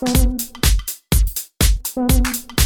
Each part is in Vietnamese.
Thank you.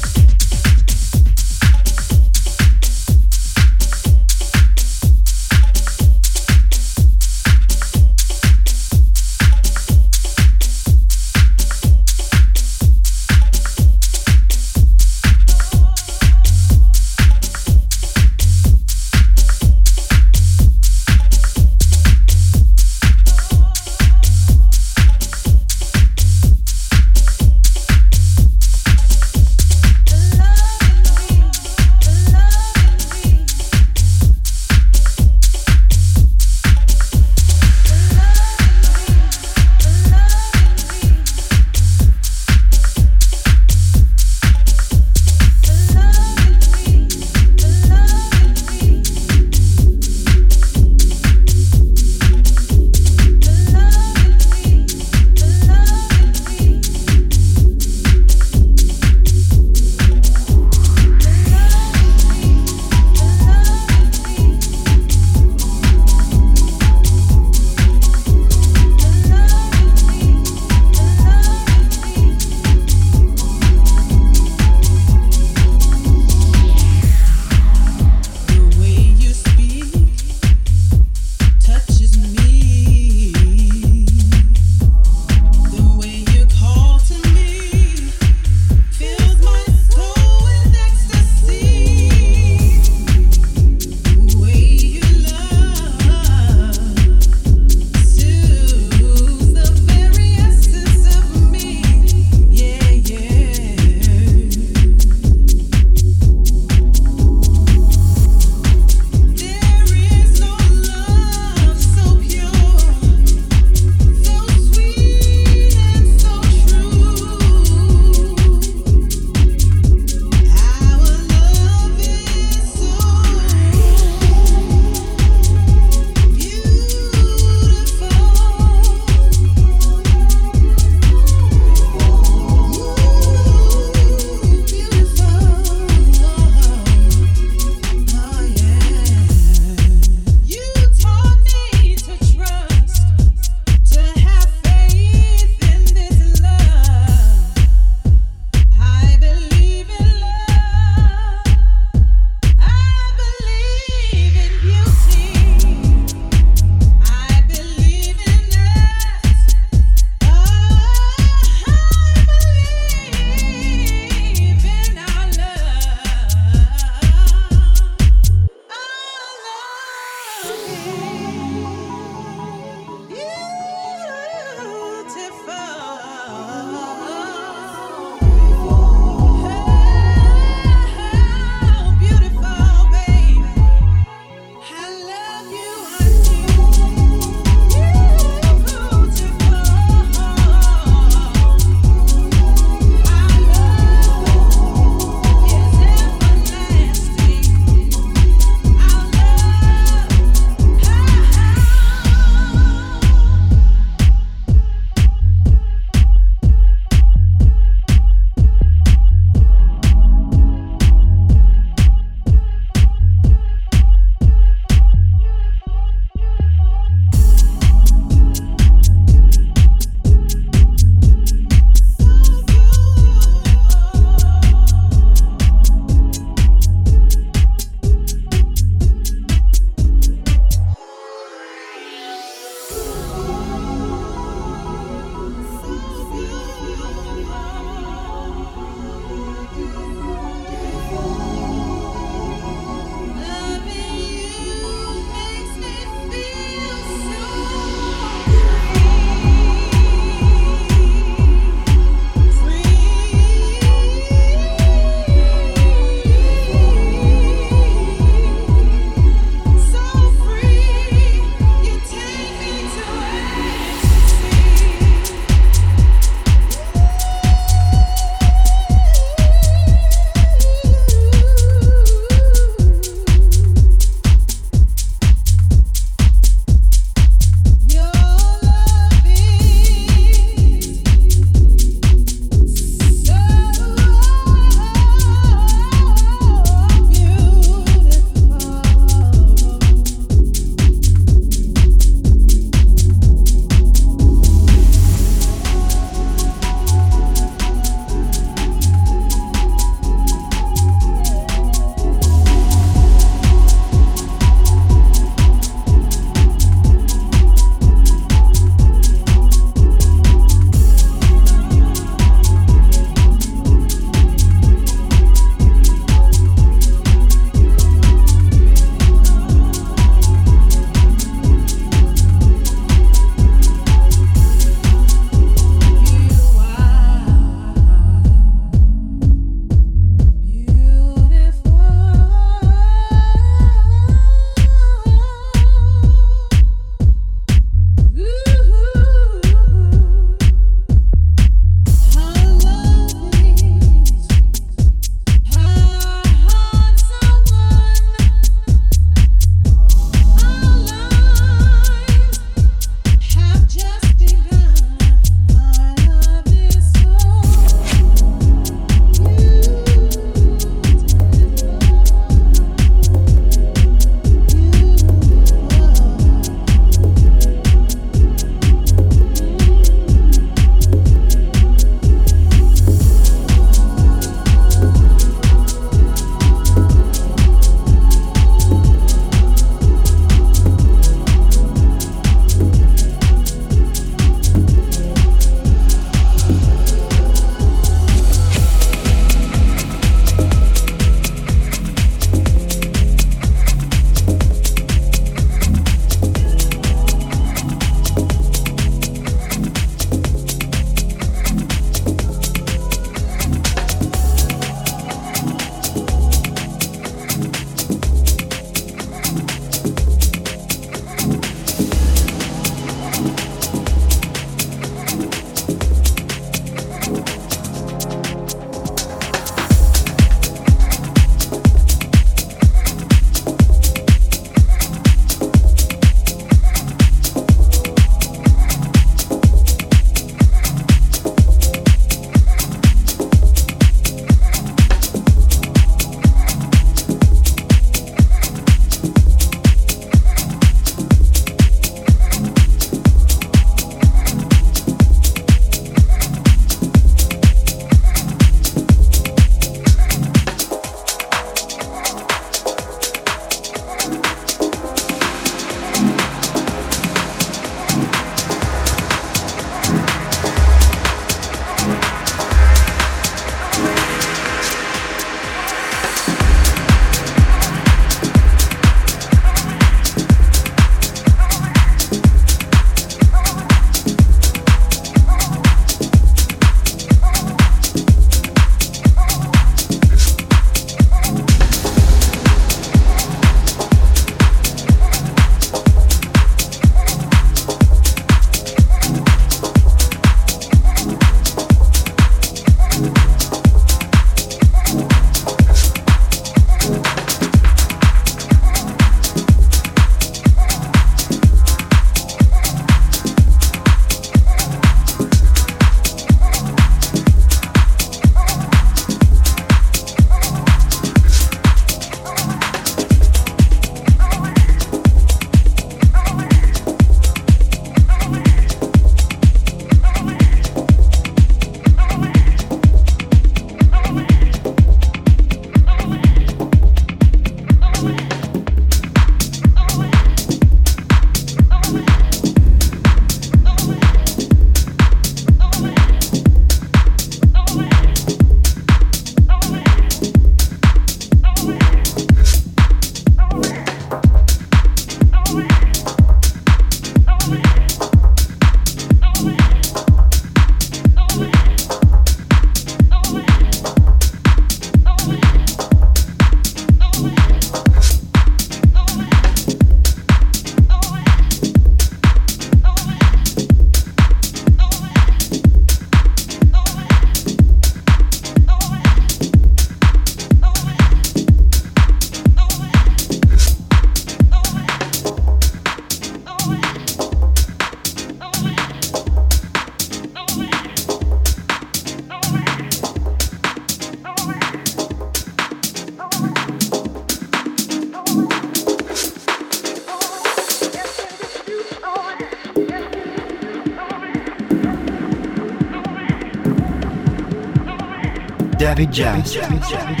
Rapid Jazz. Rapid jazz.